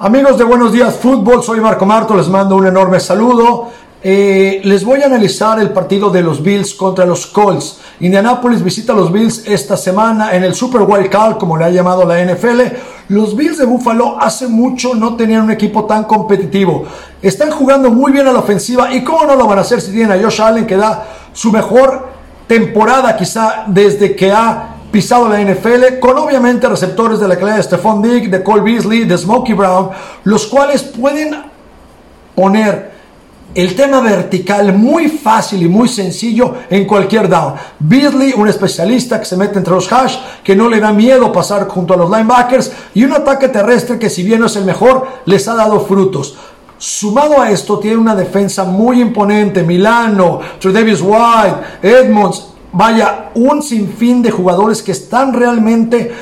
Amigos de Buenos Días Fútbol, soy Marco Marto, les mando un enorme saludo. Eh, les voy a analizar el partido de los Bills contra los Colts. Indianapolis visita a los Bills esta semana en el Super Wild Card, como le ha llamado la NFL. Los Bills de Buffalo hace mucho no tenían un equipo tan competitivo. Están jugando muy bien a la ofensiva y cómo no lo van a hacer si tienen a Josh Allen que da su mejor temporada quizá desde que ha pisado la NFL, con obviamente receptores de la clase de Stephon Digg, de Cole Beasley, de Smokey Brown, los cuales pueden poner el tema vertical muy fácil y muy sencillo en cualquier down. Beasley, un especialista que se mete entre los hash, que no le da miedo pasar junto a los linebackers, y un ataque terrestre que si bien no es el mejor, les ha dado frutos. Sumado a esto, tiene una defensa muy imponente. Milano, Davis White, Edmonds, vaya, un sinfín de jugadores que están realmente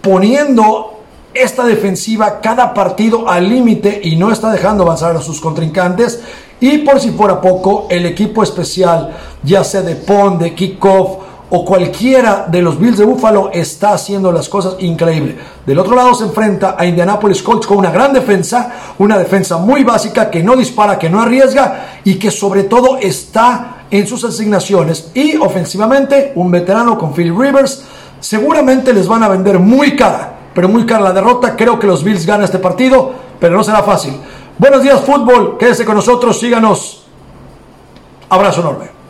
poniendo esta defensiva cada partido al límite y no está dejando avanzar a sus contrincantes. Y por si fuera poco, el equipo especial, ya sea de Pond, de Kickoff o cualquiera de los Bills de Buffalo, está haciendo las cosas increíbles. Del otro lado se enfrenta a Indianapolis Colts con una gran defensa, una defensa muy básica que no dispara, que no arriesga y que sobre todo está en sus asignaciones. Y ofensivamente, un veterano con Phil Rivers, seguramente les van a vender muy cara pero muy cara la derrota. Creo que los Bills ganan este partido, pero no será fácil. Buenos días, fútbol. Quédese con nosotros, síganos. Abrazo enorme.